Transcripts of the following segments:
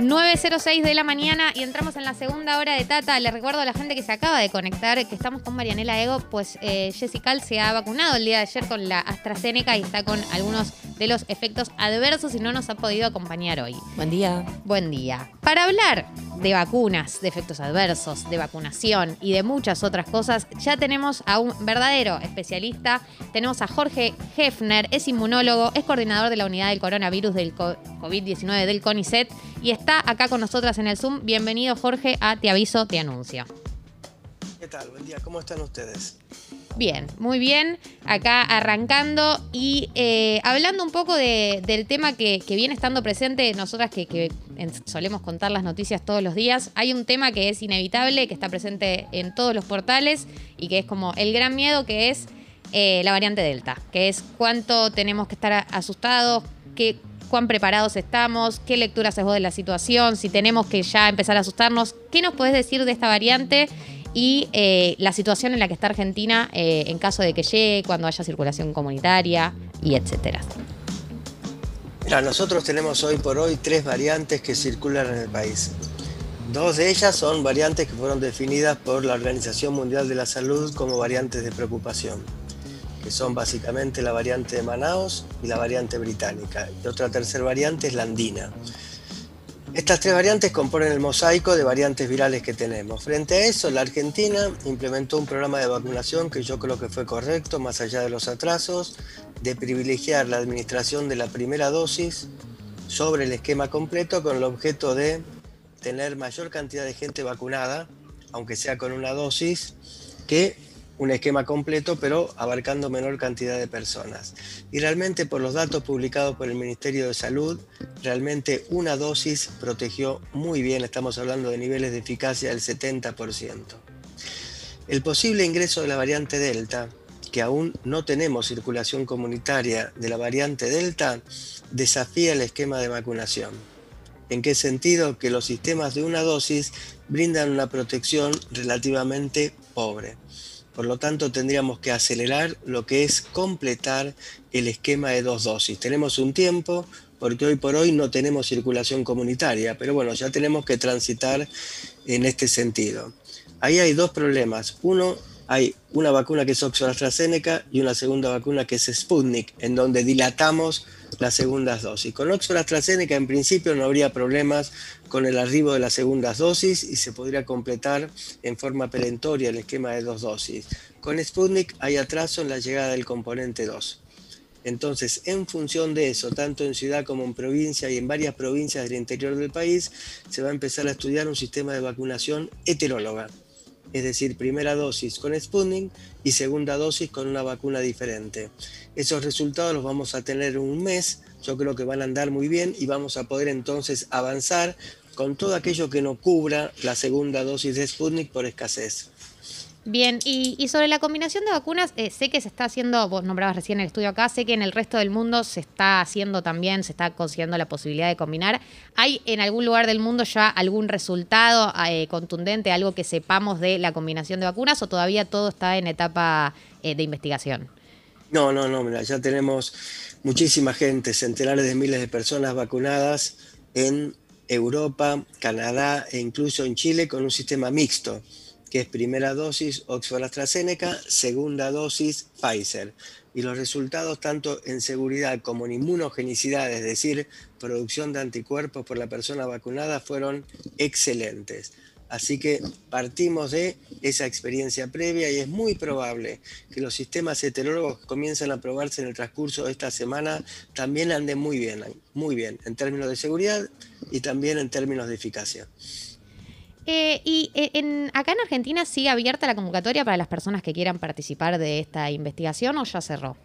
9.06 de la mañana y entramos en la segunda hora de Tata. Les recuerdo a la gente que se acaba de conectar que estamos con Marianela Ego, pues eh, Jessica se ha vacunado el día de ayer con la AstraZeneca y está con algunos de los efectos adversos y no nos ha podido acompañar hoy. Buen día. Buen día. Para hablar de vacunas, de efectos adversos, de vacunación y de muchas otras cosas, ya tenemos a un verdadero especialista. Tenemos a Jorge Hefner, es inmunólogo, es coordinador de la unidad del coronavirus del COVID-19 del CONICET y está acá con nosotras en el Zoom. Bienvenido Jorge a Te Aviso, Te Anuncio. ¿Qué tal? Buen día, ¿cómo están ustedes? Bien, muy bien. Acá arrancando y eh, hablando un poco del tema que, viene estando presente, nosotras que, solemos contar las noticias todos los días, hay un tema que es inevitable, que está presente en todos los portales y que es como el gran miedo que es eh, la variante Delta, que es cuánto tenemos que estar asustados, qué, cuán preparados estamos, qué lecturas haces vos de la situación, si tenemos que ya empezar a asustarnos. ¿Qué nos podés decir de esta variante? Y eh, la situación en la que está Argentina eh, en caso de que llegue, cuando haya circulación comunitaria y etcétera. Nosotros tenemos hoy por hoy tres variantes que circulan en el país. Dos de ellas son variantes que fueron definidas por la Organización Mundial de la Salud como variantes de preocupación, que son básicamente la variante de Manaus y la variante británica. Y otra tercera variante es la andina. Estas tres variantes componen el mosaico de variantes virales que tenemos. Frente a eso, la Argentina implementó un programa de vacunación que yo creo que fue correcto, más allá de los atrasos, de privilegiar la administración de la primera dosis sobre el esquema completo con el objeto de tener mayor cantidad de gente vacunada, aunque sea con una dosis, que un esquema completo, pero abarcando menor cantidad de personas. Y realmente por los datos publicados por el Ministerio de Salud, realmente una dosis protegió muy bien, estamos hablando de niveles de eficacia del 70%. El posible ingreso de la variante Delta, que aún no tenemos circulación comunitaria de la variante Delta, desafía el esquema de vacunación. ¿En qué sentido? Que los sistemas de una dosis brindan una protección relativamente pobre. Por lo tanto, tendríamos que acelerar lo que es completar el esquema de dos dosis. Tenemos un tiempo, porque hoy por hoy no tenemos circulación comunitaria, pero bueno, ya tenemos que transitar en este sentido. Ahí hay dos problemas. Uno, hay una vacuna que es Oxford AstraZeneca y una segunda vacuna que es Sputnik, en donde dilatamos las segundas dosis. Con Oxford AstraZeneca en principio no habría problemas con el arribo de las segundas dosis y se podría completar en forma perentoria el esquema de dos dosis. Con Sputnik hay atraso en la llegada del componente 2. Entonces, en función de eso, tanto en ciudad como en provincia y en varias provincias del interior del país, se va a empezar a estudiar un sistema de vacunación heteróloga es decir, primera dosis con Sputnik y segunda dosis con una vacuna diferente. Esos resultados los vamos a tener en un mes, yo creo que van a andar muy bien y vamos a poder entonces avanzar con todo aquello que no cubra la segunda dosis de Sputnik por escasez. Bien, y, sobre la combinación de vacunas, eh, sé que se está haciendo, vos nombrabas recién el estudio acá, sé que en el resto del mundo se está haciendo también, se está consiguiendo la posibilidad de combinar. ¿Hay en algún lugar del mundo ya algún resultado eh, contundente, algo que sepamos de la combinación de vacunas o todavía todo está en etapa eh, de investigación? No, no, no, mira, ya tenemos muchísima gente, centenares de miles de personas vacunadas en Europa, Canadá e incluso en Chile con un sistema mixto que es primera dosis Oxford AstraZeneca, segunda dosis Pfizer. Y los resultados tanto en seguridad como en inmunogenicidad, es decir, producción de anticuerpos por la persona vacunada, fueron excelentes. Así que partimos de esa experiencia previa y es muy probable que los sistemas heterólogos que comienzan a probarse en el transcurso de esta semana también anden muy bien, muy bien, en términos de seguridad y también en términos de eficacia. Eh, y eh, en, acá en Argentina sigue abierta la convocatoria para las personas que quieran participar de esta investigación o ya cerró.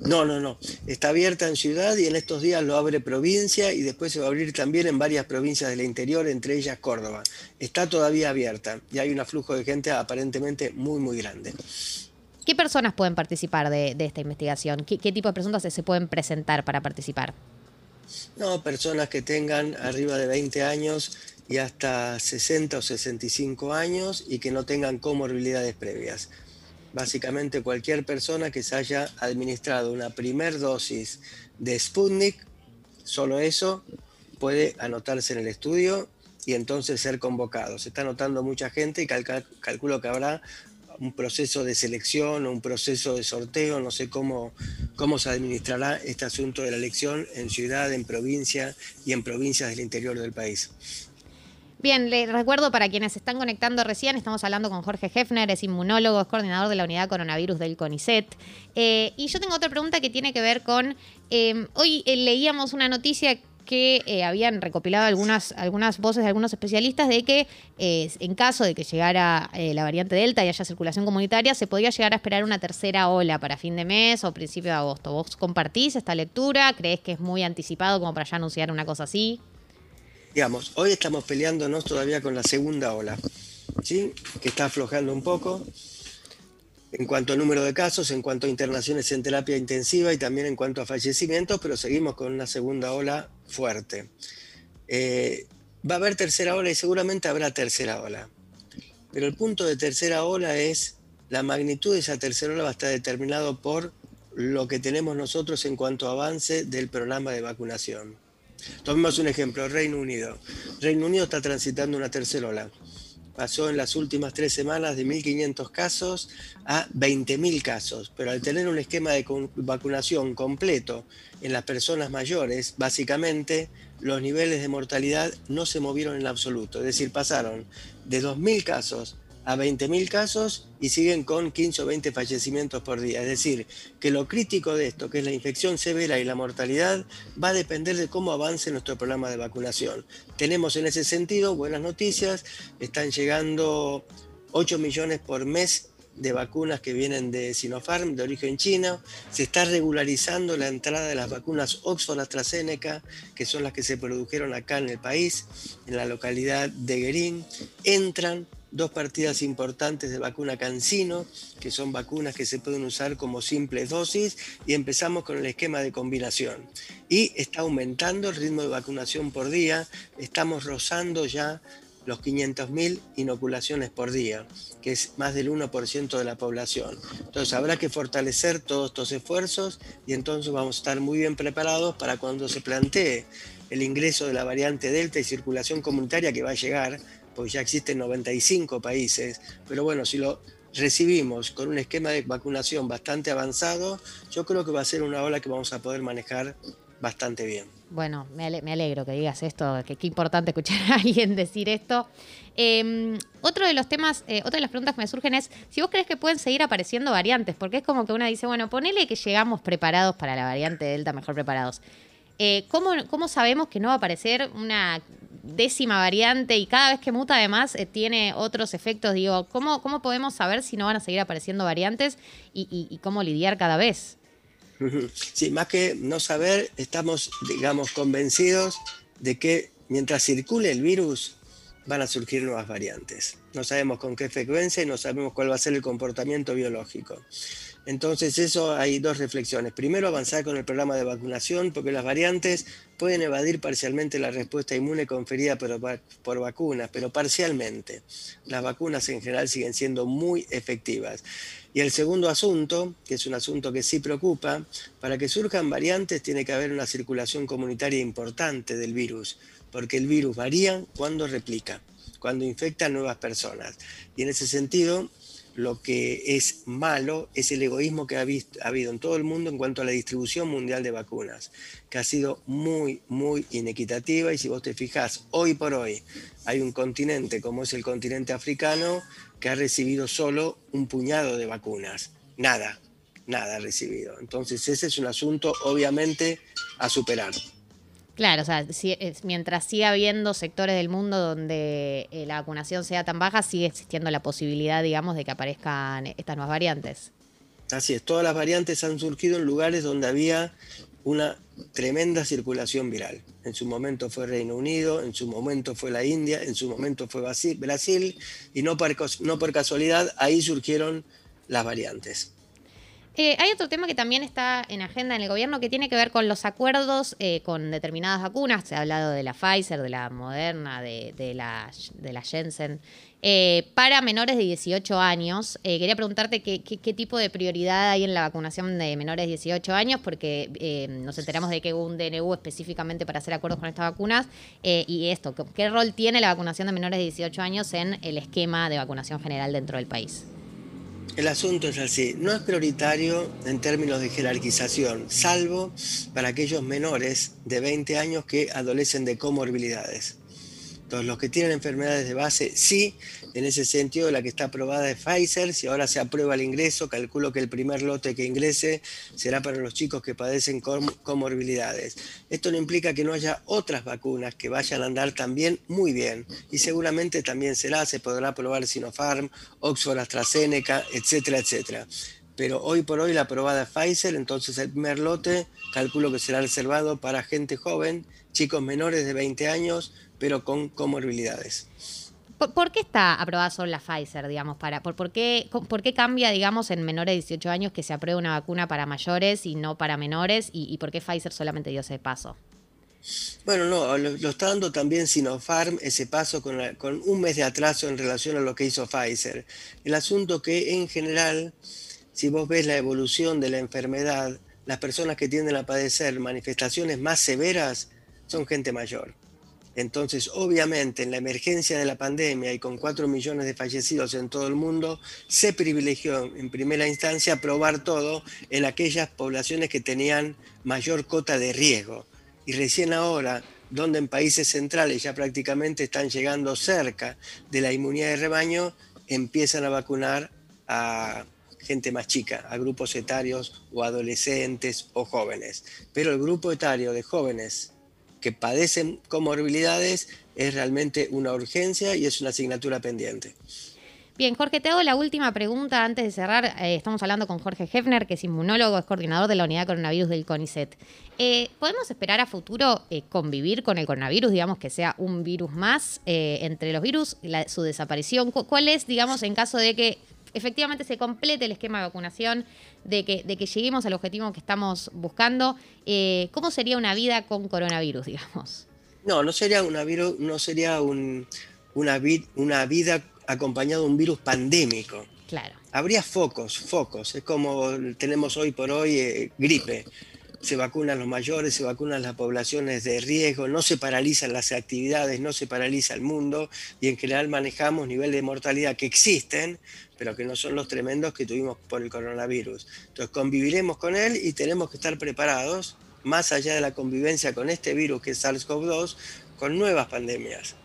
No, no, no. Está abierta en ciudad y en estos días lo abre provincia y después se va a abrir también en varias provincias del interior, entre ellas Córdoba. Está todavía abierta y hay un aflujo de gente aparentemente muy, muy grande. ¿Qué personas pueden participar de, esta investigación? ¿Qué, tipo de personas se pueden presentar para participar? No, personas que tengan arriba de 20 años y hasta 60 o 65 años y que no tengan comorbilidades previas. Básicamente cualquier persona que se haya administrado una primer dosis de Sputnik, solo eso, puede anotarse en el estudio y entonces ser convocado. Se está anotando mucha gente y calculo que habrá un proceso de selección o un proceso de sorteo, no sé cómo, cómo se administrará este asunto de la elección en ciudad, en provincia y en provincias del interior del país. Bien, le recuerdo para quienes están conectando recién, estamos hablando con Jorge Hefner, es inmunólogo, es coordinador de la unidad coronavirus del CONICET. Eh, y yo tengo otra pregunta que tiene que ver con, eh, hoy eh, leíamos una noticia que eh, habían recopilado algunas, algunas voces de algunos especialistas de que eh, en caso de que llegara eh, la variante Delta y haya circulación comunitaria, se podría llegar a esperar una tercera ola para fin de mes o principio de agosto. ¿Vos compartís esta lectura? ¿Crees que es muy anticipado como para ya anunciar una cosa así? Digamos, hoy estamos peleándonos todavía con la segunda ola, ¿sí? que está aflojando un poco en cuanto a número de casos, en cuanto a internaciones en terapia intensiva y también en cuanto a fallecimientos, pero seguimos con una segunda ola fuerte. Eh, va a haber tercera ola y seguramente habrá tercera ola. Pero el punto de tercera ola es la magnitud de esa tercera ola va a estar determinado por lo que tenemos nosotros en cuanto a avance del programa de vacunación. Tomemos un ejemplo, Reino Unido. Reino Unido está transitando una tercera ola pasó en las últimas tres semanas de 1.500 casos a 20.000 casos, pero al tener un esquema de vacunación completo en las personas mayores, básicamente los niveles de mortalidad no se movieron en absoluto, es decir, pasaron de 2.000 casos a 20.000 casos y siguen con 15 o 20 fallecimientos por día. Es decir, que lo crítico de esto, que es la infección severa y la mortalidad, va a depender de cómo avance nuestro programa de vacunación. Tenemos en ese sentido buenas noticias, están llegando 8 millones por mes de vacunas que vienen de Sinopharm, de origen chino. Se está regularizando la entrada de las vacunas Oxford AstraZeneca, que son las que se produjeron acá en el país, en la localidad de Guerín. Entran dos partidas importantes de vacuna Cancino, que son vacunas que se pueden usar como simples dosis, y empezamos con el esquema de combinación. Y está aumentando el ritmo de vacunación por día, estamos rozando ya los 500.000 inoculaciones por día, que es más del 1% de la población. Entonces habrá que fortalecer todos estos esfuerzos y entonces vamos a estar muy bien preparados para cuando se plantee el ingreso de la variante Delta y circulación comunitaria que va a llegar pues ya existen 95 países, pero bueno, si lo recibimos con un esquema de vacunación bastante avanzado, yo creo que va a ser una ola que vamos a poder manejar bastante bien. Bueno, me, alegro que digas esto, que qué importante escuchar a alguien decir esto. Em, otro de los temas, eh, otra de las preguntas que me surgen es si vos crees que pueden seguir apareciendo variantes, porque es como que una dice, bueno, ponele que llegamos preparados para la variante Delta, mejor preparados. Eh, ¿cómo, ¿Cómo sabemos que no va a aparecer una décima variante y cada vez que muta además eh, tiene otros efectos. Digo, ¿cómo, ¿cómo podemos saber si no van a seguir apareciendo variantes y, cómo lidiar cada vez? Sí, más que no saber, estamos, digamos, convencidos de que mientras circule el virus van a surgir nuevas variantes. No sabemos con qué frecuencia y no sabemos cuál va a ser el comportamiento biológico. Entonces, eso hay dos reflexiones. Primero, avanzar con el programa de vacunación, porque las variantes pueden evadir parcialmente la respuesta inmune conferida por, vacunas, pero parcialmente. Las vacunas en general siguen siendo muy efectivas. Y el segundo asunto, que es un asunto que sí preocupa, para que surjan variantes tiene que haber una circulación comunitaria importante del virus, porque el virus varía cuando replica, cuando infecta a nuevas personas. Y en ese sentido, lo que es malo es el egoísmo que ha, habido en todo el mundo en cuanto a la distribución mundial de vacunas, que ha sido muy, muy inequitativa y si vos te fijás, hoy por hoy hay un continente como es el continente africano que ha recibido solo un puñado de vacunas, nada, nada ha recibido. Entonces ese es un asunto obviamente a superar. Claro, o sea, mientras siga habiendo sectores del mundo donde eh, la vacunación sea tan baja, sigue existiendo la posibilidad, digamos, de que aparezcan estas nuevas variantes. Así es, todas las variantes han surgido en lugares donde había una tremenda circulación viral. En su momento fue Reino Unido, en su momento fue la India, en su momento fue Brasil, y no por casualidad ahí surgieron las variantes. Eh, hay otro tema que también está en agenda en el gobierno que tiene que ver con los acuerdos eh, con determinadas vacunas. Se ha hablado de la Pfizer, de la Moderna, de, la, de la Jensen. Eh, para menores de 18 años, quería preguntarte qué, tipo de prioridad hay en la vacunación de menores de 18 años, porque nos enteramos de que hubo un DNU específicamente para hacer acuerdos con estas vacunas. y esto, ¿qué rol tiene la vacunación de menores de 18 años en el esquema de vacunación general dentro del país? El asunto es así, no es prioritario en términos de jerarquización, salvo para aquellos menores de 20 años que adolecen de comorbilidades los que tienen enfermedades de base, sí, en ese sentido la que está aprobada es Pfizer, si ahora se aprueba el ingreso, calculo que el primer lote que ingrese será para los chicos que padecen comorbilidades. Esto no implica que no haya otras vacunas que vayan a andar también muy bien y seguramente también será, se podrá aprobar Sinopharm, Oxford AstraZeneca, etcétera, etcétera pero hoy por hoy la aprobada Pfizer, entonces el primer lote calculo que será reservado para gente joven, chicos menores de 20 años, pero con comorbilidades. ¿Por, qué está aprobada solo la Pfizer, digamos? Para, por, qué, ¿Por qué cambia, digamos, en menores de 18 años que se apruebe una vacuna para mayores y no para menores? ¿Y, por qué Pfizer solamente dio ese paso? Bueno, no, lo, está dando también Sinopharm ese paso con, con, un mes de atraso en relación a lo que hizo Pfizer. El asunto que en general, si vos ves la evolución de la enfermedad, las personas que tienden a padecer manifestaciones más severas son gente mayor. Entonces, obviamente, en la emergencia de la pandemia y con 4 millones de fallecidos en todo el mundo, se privilegió en primera instancia probar todo en aquellas poblaciones que tenían mayor cota de riesgo. Y recién ahora, donde en países centrales ya prácticamente están llegando cerca de la inmunidad de rebaño, empiezan a vacunar a gente más chica, a grupos etarios o adolescentes o jóvenes. Pero el grupo etario de jóvenes que padecen comorbilidades es realmente una urgencia y es una asignatura pendiente. Bien, Jorge, te hago la última pregunta antes de cerrar. Eh, estamos hablando con Jorge Hefner, que es inmunólogo, es coordinador de la unidad de coronavirus del CONICET. Eh, ¿Podemos esperar a futuro eh, convivir con el coronavirus, digamos que sea un virus más entre los virus, su desaparición? ¿Cuál es, digamos, en caso de que efectivamente se complete el esquema de vacunación, de que, de que lleguemos al objetivo que estamos buscando. Eh, ¿Cómo sería una vida con coronavirus, digamos? No, no sería, una virus, no sería un, una, una vida acompañada de un virus pandémico. Claro. Habría focos, focos. Es como tenemos hoy por hoy eh, gripe se vacunan los mayores, se vacunan las poblaciones de riesgo, no se paralizan las actividades, no se paraliza el mundo y en general manejamos niveles de mortalidad que existen, pero que no son los tremendos que tuvimos por el coronavirus. Entonces conviviremos con él y tenemos que estar preparados, más allá de la convivencia con este virus que es SARS-CoV-2, con nuevas pandemias.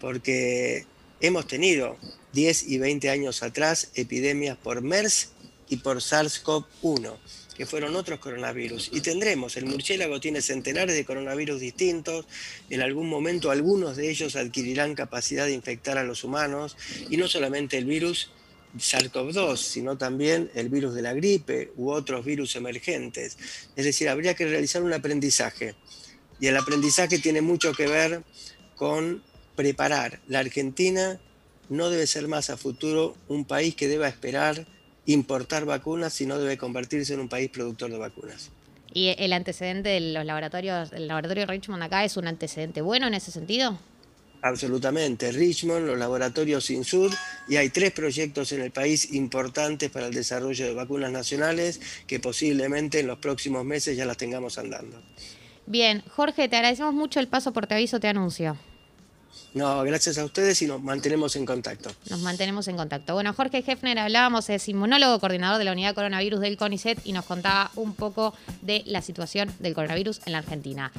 Porque hemos tenido 10 y 20 años atrás epidemias por MERS y por SARS-CoV-1 que fueron otros coronavirus. Y tendremos, el murciélago tiene centenares de coronavirus distintos, en algún momento algunos de ellos adquirirán capacidad de infectar a los humanos, y no solamente el virus SARS-CoV-2, sino también el virus de la gripe u otros virus emergentes. Es decir, habría que realizar un aprendizaje. Y el aprendizaje tiene mucho que ver con preparar. La Argentina no debe ser más a futuro un país que deba esperar importar vacunas, sino debe convertirse en un país productor de vacunas. ¿Y el antecedente de los laboratorios, el laboratorio Richmond acá es un antecedente bueno en ese sentido? Absolutamente. Richmond, los laboratorios INSUR, y hay tres proyectos en el país importantes para el desarrollo de vacunas nacionales que posiblemente en los próximos meses ya las tengamos andando. Bien, Jorge, te agradecemos mucho el paso por Te Aviso, Te Anuncio. No, gracias a ustedes y nos mantenemos en contacto. Nos mantenemos en contacto. Bueno, Jorge Hefner hablábamos, es inmunólogo, coordinador de la unidad coronavirus del CONICET y nos contaba un poco de la situación del coronavirus en la Argentina.